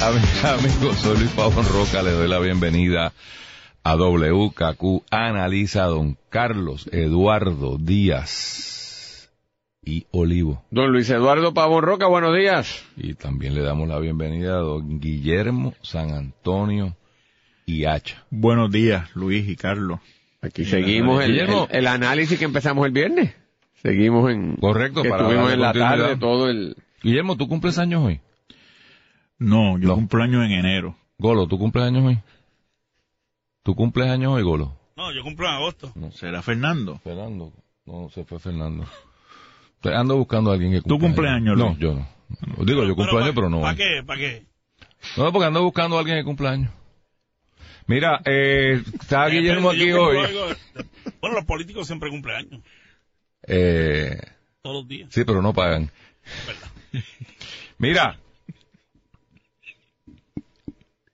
Amigos, soy Luis Pavón Roca, le doy la bienvenida a WKQ Analiza a don Carlos Eduardo Díaz y Olivo. Don Luis Eduardo Pavón Roca, buenos días. Y también le damos la bienvenida a don Guillermo San Antonio y Hacha. Buenos días, Luis y Carlos. Aquí seguimos el, Guillermo. el- el análisis que empezamos el viernes. Seguimos en... Correcto, que para estuvimos darle en la tarde todo el... Guillermo, ¿tú cumples años hoy? No, yo No. cumplo año en enero. Golo, ¿tú cumples años hoy? ¿Tú cumples años hoy, Golo? No, yo cumplo en agosto. ¿Será Fernando? Fernando. No, se fue Fernando. Ando buscando a alguien que ¿Tú cumpla cumpleaños, No, yo no. Digo, yo cumplo años, pero no. ¿Para qué? ¿Para qué? No, porque ando buscando a alguien que cumpla años. Mira, eh, está Guillermo Depende, aquí hoy. Bueno, los políticos siempre cumplen años, Eh, todos los días. sí, pero no pagan. Mira.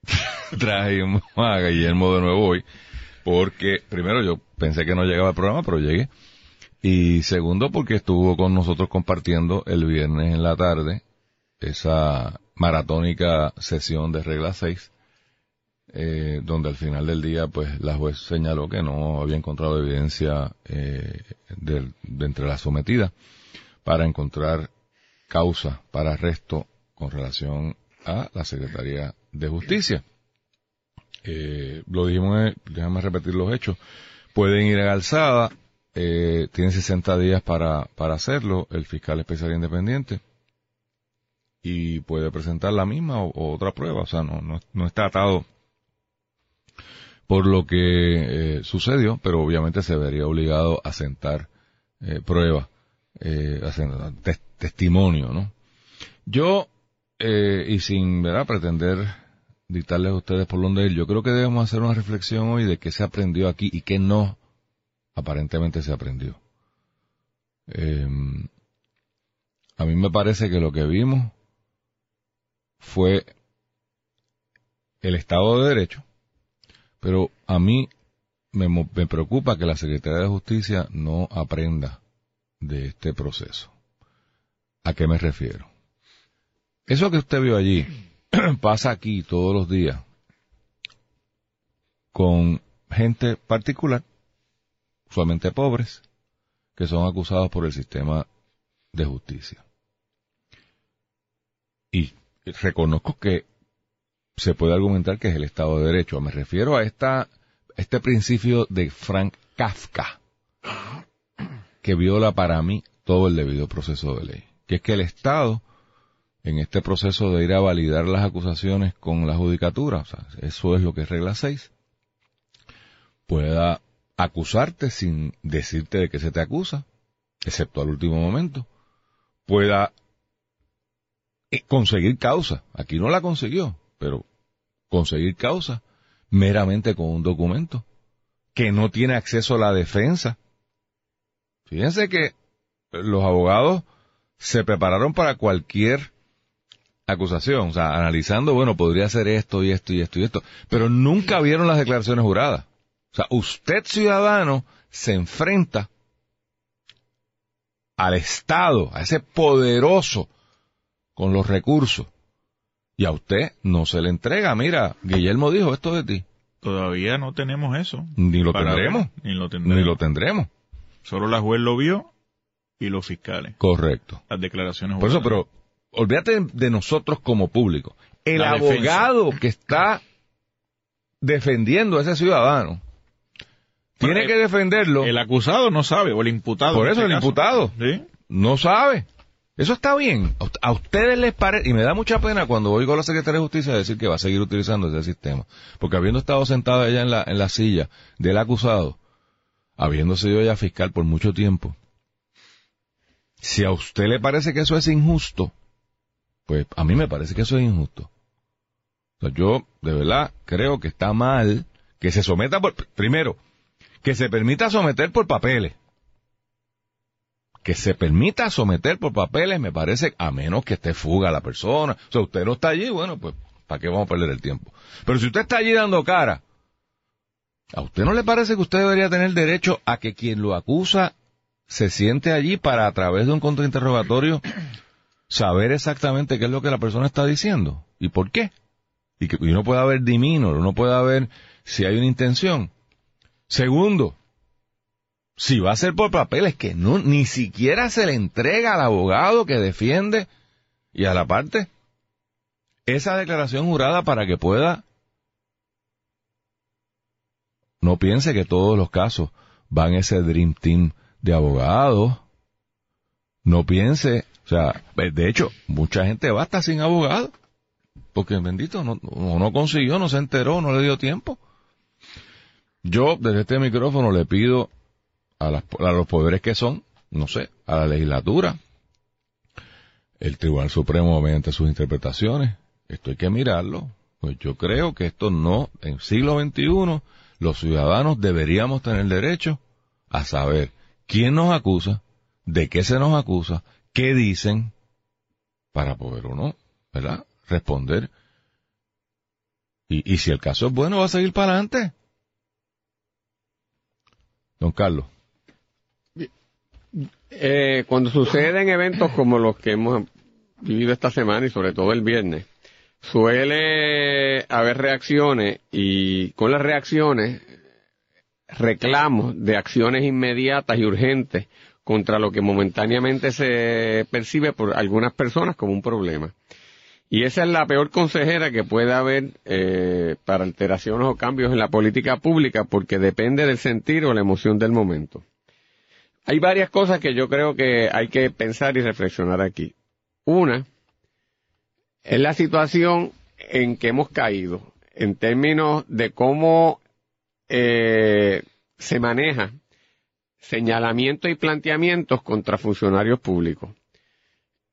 Trajimos a Guillermo de nuevo hoy, porque primero yo pensé que no llegaba al programa, pero llegué. Y segundo, porque estuvo con nosotros compartiendo el viernes en la tarde esa maratónica sesión de regla 6, eh, donde al final del día, pues la juez señaló que no había encontrado evidencia eh, del- de entre las sometidas para encontrar causa para arresto con relación a la Secretaría de Justicia. Eh, lo dijimos, déjame repetir los hechos. Pueden ir a alzada, eh, tienen 60 días para, para hacerlo, el fiscal especial independiente, y puede presentar la misma o, otra prueba, o sea, no, no, no está atado por lo que eh, sucedió, pero obviamente se vería obligado a sentar eh, prueba, eh, testimonio, ¿no? Yo, eh, y sin ¿verdad? pretender dictarles a ustedes por dónde ir, yo creo que debemos hacer una reflexión hoy de qué se aprendió aquí y qué no aparentemente se aprendió. Eh, a mí me parece que lo que vimos fue el Estado de Derecho, pero a mí me, me preocupa que la Secretaría de Justicia no aprenda de este proceso. ¿A qué me refiero? Eso que usted vio allí pasa aquí todos los días con gente particular, usualmente pobres, que son acusados por el sistema de justicia. Y reconozco que se puede argumentar que es el Estado de Derecho. Me refiero a esta, este principio de Frank Kafka, que viola para mí todo el debido proceso de ley. Que es que el Estado, en este proceso de ir a validar las acusaciones con la judicatura, o sea, eso es lo que es regla 6, pueda acusarte sin decirte de qué se te acusa, excepto al último momento, pueda eh, conseguir causa. Aquí no la consiguió, pero conseguir causa meramente con un documento que no tiene acceso a la defensa. Fíjense que los abogados se prepararon para cualquier acusación, o sea, analizando, bueno, podría ser esto y esto y esto y esto, pero nunca vieron las declaraciones juradas. O sea, usted ciudadano se enfrenta al Estado, a ese poderoso con los recursos, y a usted no se le entrega. Mira, Guillermo dijo esto de ti. Todavía no tenemos eso. Ni lo tendremos. Ni lo tendremos. Ni lo tendremos. Solo la juez lo vio y los fiscales. Correcto. Las declaraciones Por eso, juradas. pero olvídate de nosotros como público. El La defensa. abogado que está defendiendo a ese ciudadano tiene que defenderlo. El acusado no sabe, o el imputado. Por eso este el caso. imputado Sí. no sabe. Eso está bien. A ust- A ustedes les parece, y me da mucha pena cuando oigo a la Secretaría de Justicia decir que va a seguir utilizando ese sistema. Porque habiendo estado sentada ella en la, en la silla del acusado, habiendo sido ella fiscal por mucho tiempo, si a usted le parece que eso es injusto, pues a mí me parece que eso es injusto. Yo, de verdad, creo que está mal que se someta por, primero, que se permita someter por papeles. Que se permita someter por papeles, me parece, a menos que esté fuga la persona. O sea, usted no está allí, bueno, pues, ¿para qué vamos a perder el tiempo? Pero si usted está allí dando cara, ¿a usted no le parece que usted debería tener derecho a que quien lo acusa se siente allí para, a través de un contrainterrogatorio, saber exactamente qué es lo que la persona está diciendo y por qué? Y que uno pueda ver dimino, uno pueda ver si hay una intención. Segundo, si va a ser por papeles que no, ni siquiera se le entrega al abogado que defiende y a la parte esa declaración jurada para que pueda no piense que todos los casos van ese dream team de abogados. No piense, o sea, de hecho, mucha gente va sin abogado. Porque bendito, no, no consiguió, no se enteró, no le dio tiempo. Yo, desde este micrófono, le pido a, las- los poderes que son, no sé, a la legislatura, el Tribunal Supremo mediante sus interpretaciones, esto hay que mirarlo. Pues yo creo que esto no, en siglo XXI, los ciudadanos deberíamos tener derecho a saber quién nos acusa, de qué se nos acusa, qué dicen, para poder uno, ¿verdad?, responder. Y, y si el caso es bueno, va a seguir para adelante. Don Carlos. Eh, cuando suceden eventos como los que hemos vivido esta semana y sobre todo el viernes, suele haber reacciones y con las reacciones reclamos de acciones inmediatas y urgentes contra lo que momentáneamente se percibe por algunas personas como un problema. Y esa es la peor consejera que puede haber eh, para alteraciones o cambios en la política pública porque depende del sentir o la emoción del momento. Hay varias cosas que yo creo que hay que pensar y reflexionar aquí. Una es la situación en que hemos caído en términos de cómo eh, se maneja señalamientos y planteamientos contra funcionarios públicos.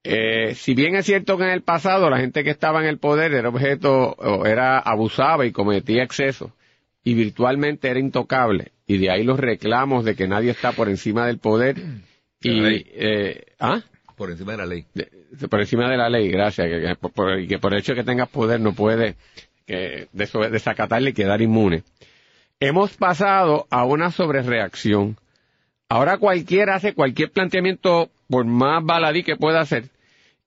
Eh, si bien es cierto que en el pasado la gente que estaba en el poder era objeto, o era abusaba y cometía excesos, y virtualmente era intocable, y de ahí los reclamos de que nadie está por encima del poder, y, eh, ¿ah? Por encima de la ley. de- por encima de la ley, gracias, que, que por, y que por el hecho de que tengas poder no puede que, desacatarle y quedar inmune. Hemos pasado a una sobrereacción. Ahora cualquiera hace cualquier planteamiento, por más baladí que pueda hacer,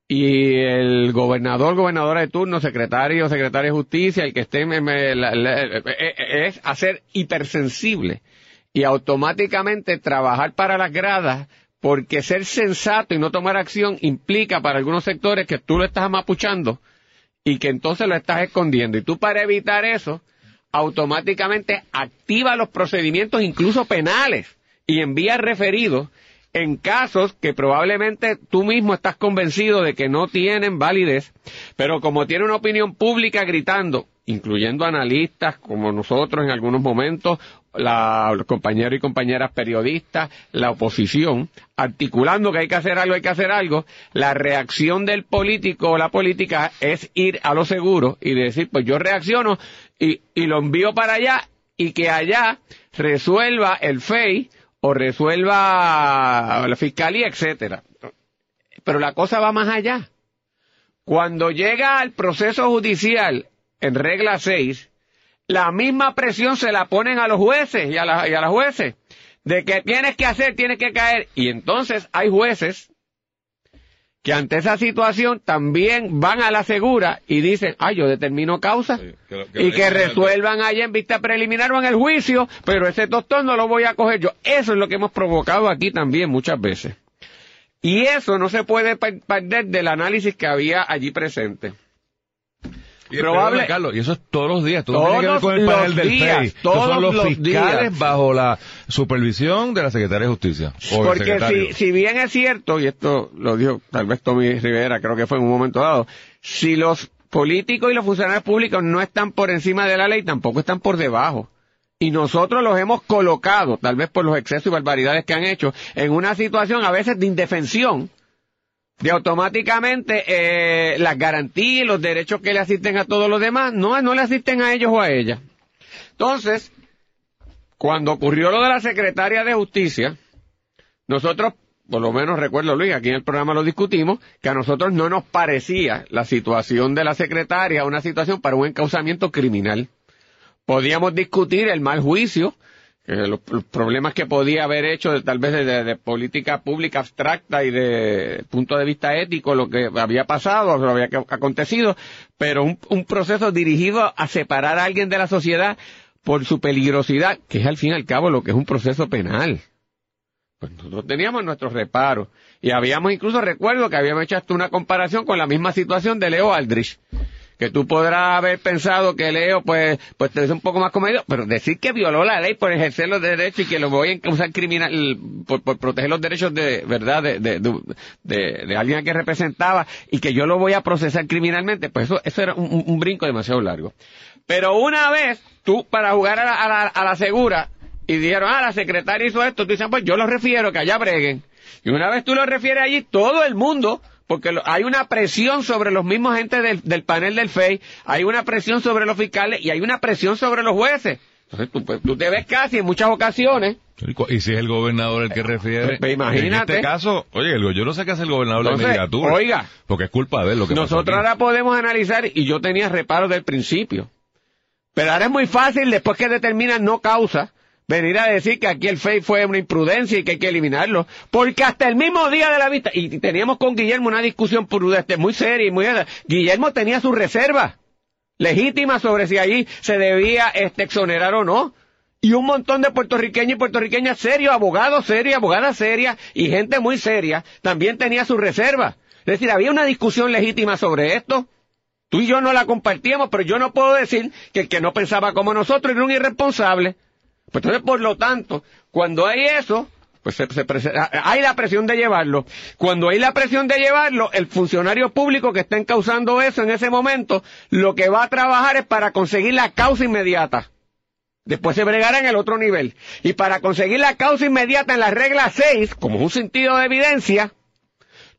y el gobernador, gobernadora de turno, secretario, secretaria de justicia, el que esté, en- la- la- eh, es hacer hipersensible y automáticamente trabajar para las gradas porque ser sensato y no tomar acción implica para algunos sectores que tú lo estás amapuchando y que entonces lo estás escondiendo. Y tú para evitar eso, automáticamente activa los procedimientos incluso penales y envía referidos en casos que probablemente tú mismo estás convencido de que no tienen validez, pero como tiene una opinión pública gritando, incluyendo analistas como nosotros en algunos momentos, la, los compañeros y compañeras periodistas, la oposición, articulando que hay que hacer algo, hay que hacer algo, la reacción del político o la política es ir a lo seguro y decir, pues yo reacciono y, y lo envío para allá y que allá resuelva el FEI o resuelva la fiscalía, etcétera. Pero la cosa va más allá. Cuando llega al proceso judicial en regla 6, la misma presión se la ponen a los jueces y a, y a las jueces de que tienes que hacer, tienes que caer. Y entonces hay jueces que ante esa situación también van a la segura y dicen, ay, yo determino causa Sí, que lo- que y que resuelvan allá en vista preliminar o en el juicio, pero ese tostón no lo voy a coger yo. Eso es lo que hemos provocado aquí también muchas veces. Y eso no se puede per- perder del análisis que había allí presente. Y Probable- Carlos, y eso es todos los días. Todo Todos tiene que ver con el los panel del días, FEI. Estos todos son los, los fiscales días. bajo la supervisión de la Secretaría de Justicia. Porque si, si bien es cierto, y esto lo dijo tal vez Tommy Rivera, creo que fue en un momento dado, si los políticos y los funcionarios públicos no están por encima de la ley, tampoco están por debajo. Y nosotros los hemos colocado, tal vez por los excesos y barbaridades que han hecho, en una situación a veces de indefensión, de automáticamente eh, las garantías y los derechos que le asisten a todos los demás, no, no le asisten a ellos o a ella. Entonces, cuando ocurrió lo de la secretaria de justicia, nosotros, por lo menos recuerdo Luis, aquí en el programa lo discutimos, que a nosotros no nos parecía la situación de la secretaria una situación para un encauzamiento criminal. Podíamos discutir el mal juicio, eh, los, problemas que podía haber hecho tal vez de, de- política pública abstracta y de punto de vista ético lo que había pasado, lo había acontecido, pero un, un proceso dirigido a separar a alguien de la sociedad por su peligrosidad, que es al fin y al cabo lo que es un proceso penal. Pues nosotros teníamos nuestros reparos y habíamos incluso recuerdo que habíamos hecho hasta una comparación con la misma situación de Leo Aldrich que tú podrás haber pensado que Leo pues pues te es un poco más comedido, pero decir que violó la ley por ejercer los derechos y que lo voy a usar criminal por, proteger los derechos de verdad de, de, de, de- alguien que representaba y que yo lo voy a procesar criminalmente, pues eso eso era un, un- brinco demasiado largo. Pero una vez tú para jugar a la, a la, a la segura y dijeron, ah, la secretaria hizo esto, tú dices, pues yo lo refiero, que allá breguen. Y una vez tú lo refieres allí, todo el mundo, porque lo- hay una presión sobre los mismos gente del, del panel del FEI, hay una presión sobre los fiscales y hay una presión sobre los jueces. Entonces tú, pues, tú te ves casi en muchas ocasiones. Y si es el gobernador el que refiere. Pues imagínate. En este caso, oye, yo no sé qué hace el gobernador de Entonces, Mediatur. oiga. Porque es culpa de él lo que Nosotros ahora podemos analizar, y yo tenía reparos del principio. Pero ahora es muy fácil, después que determinan no causa, venir a decir que aquí el FEI fue una imprudencia y que hay que eliminarlo. Porque hasta el mismo día de la vista, y teníamos con Guillermo una discusión prudente, muy seria y muy... Guillermo tenía su reserva legítima sobre si allí se debía este, exonerar o no. Y un montón de puertorriqueños y puertorriqueñas serios, abogados serios, abogadas serias y gente muy seria también tenía su reserva. Es decir, había una discusión legítima sobre esto. Tú y yo no la compartíamos, pero yo no puedo decir que el que no pensaba como nosotros era un irresponsable. Pues entonces, por lo tanto, cuando hay eso, pues se- se hay la presión de llevarlo. Cuando hay la presión de llevarlo, el funcionario público que está encausando eso en ese momento, lo que va a trabajar es para conseguir la causa inmediata. Después se bregará en el otro nivel. Y para conseguir la causa inmediata en la regla 6, como un sentido de evidencia,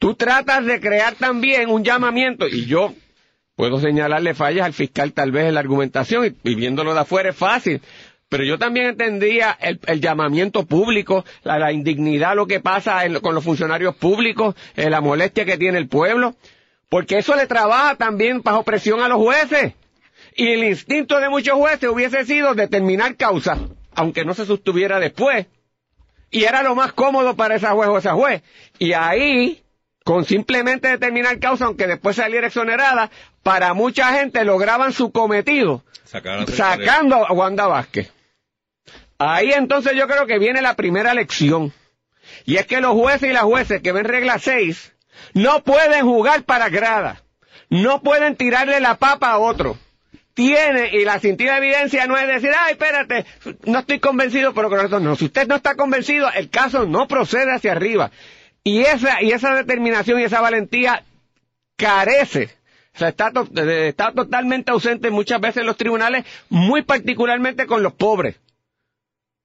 tú tratas de crear también un llamamiento, y yo puedo señalarle fallas al fiscal tal vez en la argumentación, y viéndolo de afuera es fácil, pero yo también entendía el, el llamamiento público, la, la indignidad, lo que pasa en- con los funcionarios públicos, eh, la molestia que tiene el pueblo, porque eso le trabaja también bajo presión a los jueces. Y el instinto de muchos jueces hubiese sido determinar causa, aunque no se sostuviera después. Y era lo más cómodo para esa juez o esa juez. Y ahí, con simplemente determinar causa, aunque después saliera exonerada, para mucha gente lograban su cometido, sacando a Wanda Vázquez. Ahí entonces yo creo que viene la primera lección. Y es que los jueces y las jueces que ven regla 6 no pueden jugar para grada. No pueden tirarle la papa a otro. Tiene, y la sentida evidencia no es decir, ay, espérate, no estoy convencido, pero con esto no. Si usted no está convencido, el caso no procede hacia arriba. Y esa, y esa determinación y esa valentía carece. O sea, está, de- está totalmente ausente muchas veces en los tribunales, muy particularmente con los pobres.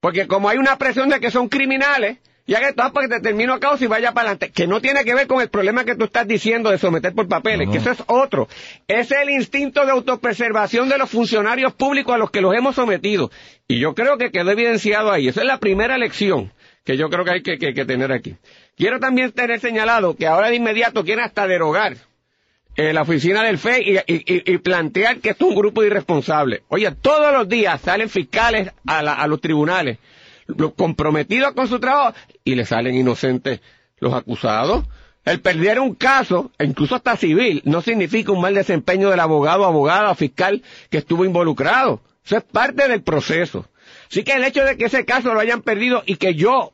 Porque como hay una presión de que son criminales, ya que todo para que te termino a causa y vaya para adelante, que no tiene que ver con el problema que tú estás diciendo de someter por papeles, No. que eso es otro. Es el instinto de autopreservación de los funcionarios públicos a los que los hemos sometido. Y yo creo que quedó evidenciado ahí. Esa es la primera lección que yo creo que hay que, que- que tener aquí. Quiero también tener señalado que ahora de inmediato quieren hasta derogar eh, la oficina del FE y, y- y- plantear que esto es un grupo de irresponsables. Oye, todos los días salen fiscales a, la- a los tribunales comprometidos con su trabajo y le salen inocentes los acusados. El perder un caso, e incluso hasta civil, no significa un mal desempeño del abogado, abogada fiscal que estuvo involucrado. Eso es parte del proceso. Así que el hecho de que ese caso lo hayan perdido y que yo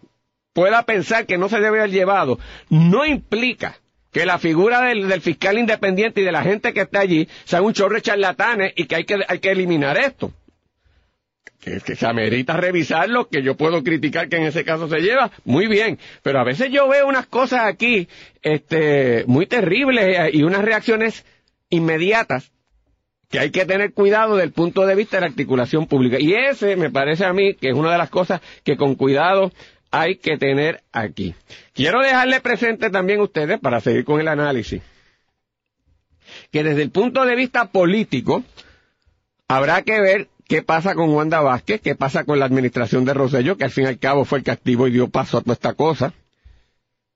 pueda pensar que no se debe haber llevado, no implica que la figura del, del fiscal independiente y de la gente que está allí sea un chorro de charlatanes y que hay que, hay que eliminar esto. Que, que se amerita revisarlo, que yo puedo criticar que en ese caso se lleva, muy bien, pero a veces yo veo unas cosas aquí, este, muy terribles eh, y unas reacciones inmediatas que hay que tener cuidado del punto de vista de la articulación pública. Y ese me parece a mí que es una de las cosas que con cuidado hay que tener aquí. Quiero dejarle presente también a ustedes, para seguir con el análisis, que desde el punto de vista político, habrá que ver qué pasa con Wanda Vázquez, qué pasa con la administración de Rosselló, que al fin y al cabo fue el que activó y dio paso a toda esta cosa.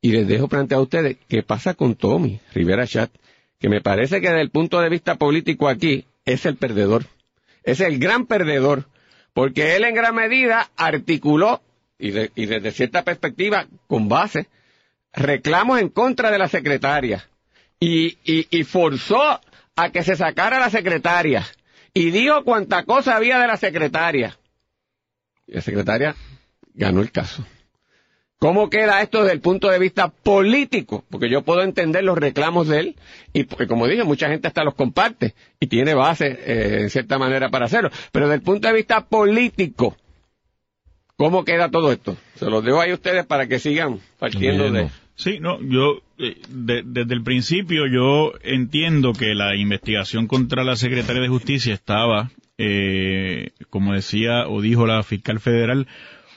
Y les dejo plantear a ustedes qué pasa con Tommy Rivera Chat, que me parece que desde el punto de vista político aquí es el perdedor. Es el gran perdedor, porque él en gran medida articuló, y, de- y desde cierta perspectiva, con base, reclamos en contra de la secretaria. Y, y, forzó a que se sacara la secretaria. Y dijo cuánta cosa había de la secretaria. Y la secretaria ganó el caso. ¿Cómo queda esto desde el punto de vista político? Porque yo puedo entender los reclamos de él y, porque, como dije, mucha gente hasta los comparte y tiene base, eh, en cierta manera, para hacerlo. Pero desde el punto de vista político, ¿cómo queda todo esto? Se los dejo ahí a ustedes para que sigan partiendo de... Sí, no, yo eh, de- desde el principio yo entiendo que la investigación contra la secretaria de Justicia estaba, eh, como decía o dijo la fiscal federal,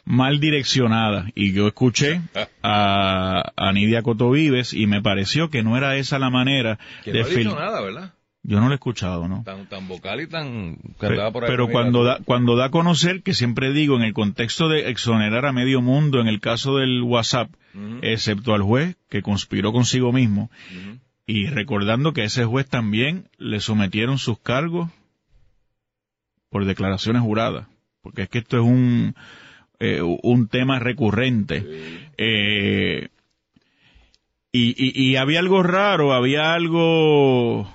mal direccionada. Y yo escuché a, a Nidia Cotovives y me pareció que no era esa la manera Que de no ha dicho nada, ¿verdad? Yo no lo he escuchado, ¿no? Tan, tan vocal y tan... andaba por ahí Pero cuando da, cuando da a conocer, que siempre digo, en el contexto de exonerar a medio mundo, en el caso del WhatsApp, excepto al juez que conspiró consigo mismo, y recordando que a ese juez también le sometieron sus cargos por declaraciones juradas, porque es que esto es un, eh, un tema recurrente. Eh, y, y, y había algo raro, había algo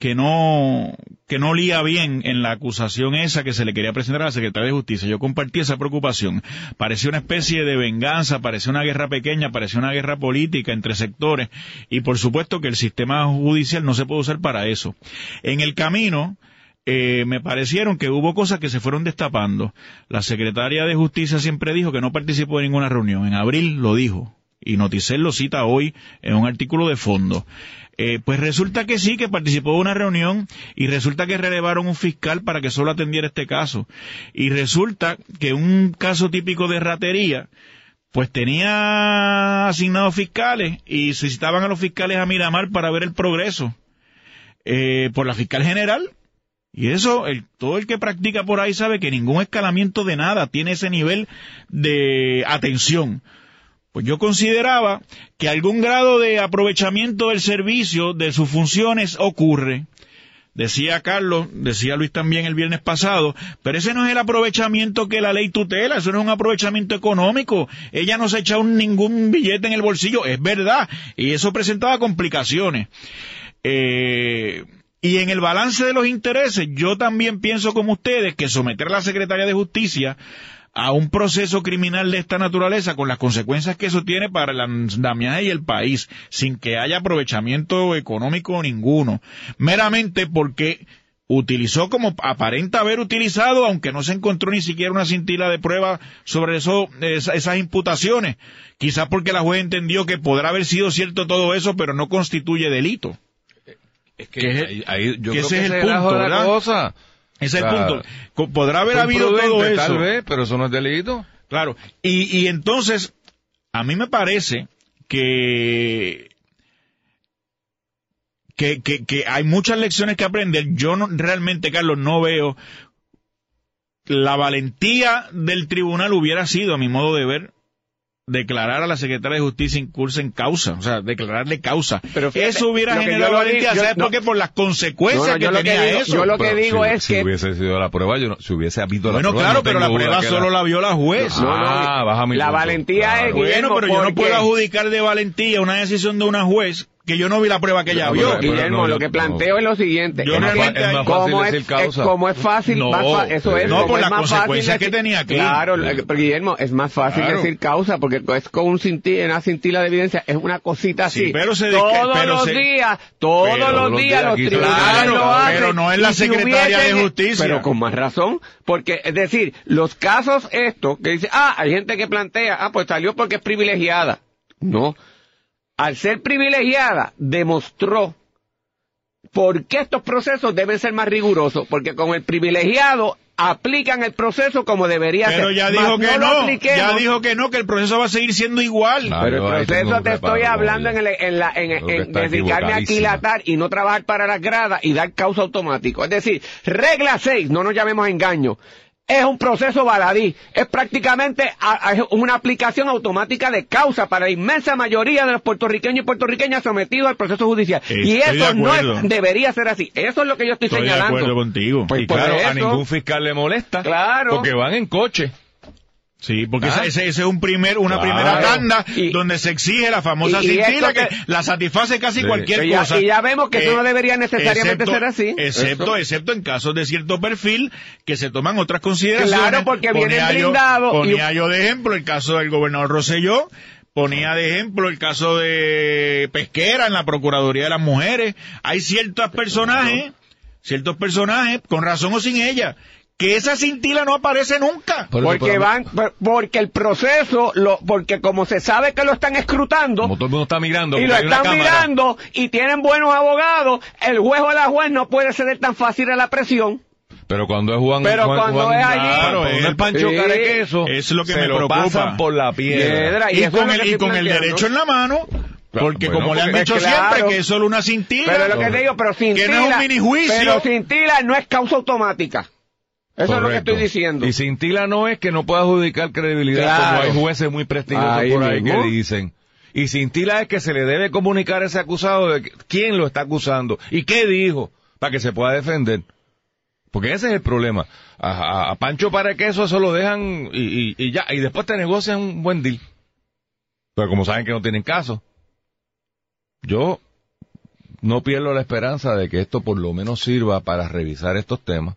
que no que no lía bien en la acusación esa que se le quería presentar a la secretaria de Justicia. Yo compartí esa preocupación. Parecía una especie de venganza, parecía una guerra pequeña, parecía una guerra política entre sectores y por supuesto que el sistema judicial no se puede usar para eso. En el camino eh, me parecieron que hubo cosas que se fueron destapando. La secretaria de Justicia siempre dijo que no participó de ninguna reunión. En abril lo dijo. Y Noticel lo cita hoy en un artículo de fondo. Eh, pues resulta que sí, que participó de una reunión y resulta que relevaron un fiscal para que solo atendiera este caso. Y resulta que un caso típico de ratería, pues tenía asignados fiscales y solicitaban a los fiscales a Miramar para ver el progreso eh, por la fiscal general. Y eso, el, todo el que practica por ahí sabe que ningún escalamiento de nada tiene ese nivel de atención. Pues yo consideraba que algún grado de aprovechamiento del servicio, de sus funciones, ocurre. Decía Carlos, decía Luis también el viernes pasado, pero ese no es el aprovechamiento que la ley tutela, eso no es un aprovechamiento económico. Ella no se ha echado ningún billete en el bolsillo, es verdad, y eso presentaba complicaciones. Eh, y en el balance de los intereses, yo también pienso como ustedes que someter a la Secretaría de Justicia a un proceso criminal de esta naturaleza con las consecuencias que eso tiene para el andamiaje y el país, sin que haya aprovechamiento económico ninguno, meramente porque utilizó como aparenta haber utilizado, aunque no se encontró ni siquiera una cintila de prueba sobre eso, esa- esas imputaciones, quizás porque la juez entendió que podrá haber sido cierto todo eso, pero no constituye delito. Es que ahí, ahí yo que creo ese que es el punto, la ¿verdad? cosa. Ese es el punto. Podrá haber habido todo eso. Tal vez, pero eso no es delito. Claro, y, y entonces, a mí me parece que, que, que, que hay muchas lecciones que aprender. Yo no, realmente, Carlos, no veo la valentía del tribunal hubiera sido, a mi modo de ver, declarar a la secretaria de Justicia incursa en causa, o sea, declararle causa. Pero fíjate, eso hubiera generado valentía, ¿sabes no. por qué? Por las consecuencias No, no, que tenía digo- eso. yo lo que Pero digo si, es si que- hubiese sido la prueba, yo no- si hubiese habido bueno, la prueba. claro, no pero la prueba solo la- la vio la juez. No, no, Ah, baja mi la punto. valentía es, Claro. Bueno, pero yo no porque- puedo adjudicar de valentía una decisión de una juez que yo no vi la prueba que ella No, vio. pero- Guillermo, no, lo que planteo no. es lo siguiente. Yo Es realmente- que es más fácil como decir es, como es fácil, No, más fa- eso es. no, por fácil consecuencias que tenía aquí. Claro, eh, Guillermo, es más fácil Claro. decir causa porque es con un cinti- una cintila de evidencia, es una cosita así. Sí, pero se todos los se- días, todos pero los días los tribunales Claro, lo hacen. pero no es la secretaria de Justicia. Pero con más razón, porque es decir, los casos estos que dice, ah, hay gente que plantea, ah, pues salió porque es privilegiada. No. Al ser privilegiada, demostró por qué estos procesos deben ser más rigurosos, porque con el privilegiado aplican el proceso como debería ser. Pero ya Mas dijo que no, apliquemos. ya dijo que no, que el proceso va a seguir siendo igual. Pero el proceso te estoy hablando en, el, en, la, en, en dedicarme a aquilatar y no trabajar para las gradas y dar causa automático. Es decir, regla 6, no nos llamemos engaño. Es un proceso baladí. Es prácticamente una aplicación automática de causa para la inmensa mayoría de los puertorriqueños y puertorriqueñas sometidos al proceso judicial. y Estoy eso no es- debería ser así. Eso es lo que yo estoy, Estoy de señalando. acuerdo contigo. Pues y claro, a ningún fiscal le molesta. Claro. Porque van en coche. Sí, porque Ah. ese, es un primer, una Claro. primera tanda Y- donde se exige la famosa cintila que que- la satisface casi Sí. cualquier ya- cosa. y ya vemos que eso no debería necesariamente excepto- ser así. Excepto, Eso. excepto en casos de cierto perfil que se toman otras consideraciones. Claro, porque Ponía blindados y- Ponía yo de ejemplo el caso del gobernador Rosselló, ponía de ejemplo el caso de Pesquera en la Procuraduría de las Mujeres. Hay ciertos personajes, ciertos personajes, con razón o sin ella, que esa cintila no aparece nunca. Por Porque van, por- porque el proceso, lo, porque como se sabe que lo están escrutando, Como todo el mundo está mirando. y lo están mirando y tienen buenos abogados, el juez o la juez no puede ceder tan fácil a la presión. Pero cuando es Juan, Pero Juan- cuando Juan- es allí- claro, es el Pancho sí, Carequeso, es lo que se me lo preocupa. pasan por la piedra. Piedra, Y, con el, y con el derecho en la mano, porque bueno, como le han dicho claro. siempre que es solo una cintila, Pero lo que te digo, pero sin que no es un mini juicio. pero sin tila no es causa automática. Eso es lo que estoy diciendo. Y cintila no es que no pueda adjudicar credibilidad, Claro. como hay jueces muy prestigiosos Ahí por ahí mismo. que dicen. Y cintila es que se le debe comunicar a ese acusado de que- quién lo está acusando y qué dijo para que se pueda defender. Porque ese es el problema. A, a- a Pancho para que eso, eso lo dejan y, y- y ya, y después te negocian un buen deal. Pero como saben que no tienen caso, yo no pierdo la esperanza de que esto por lo menos sirva para revisar estos temas.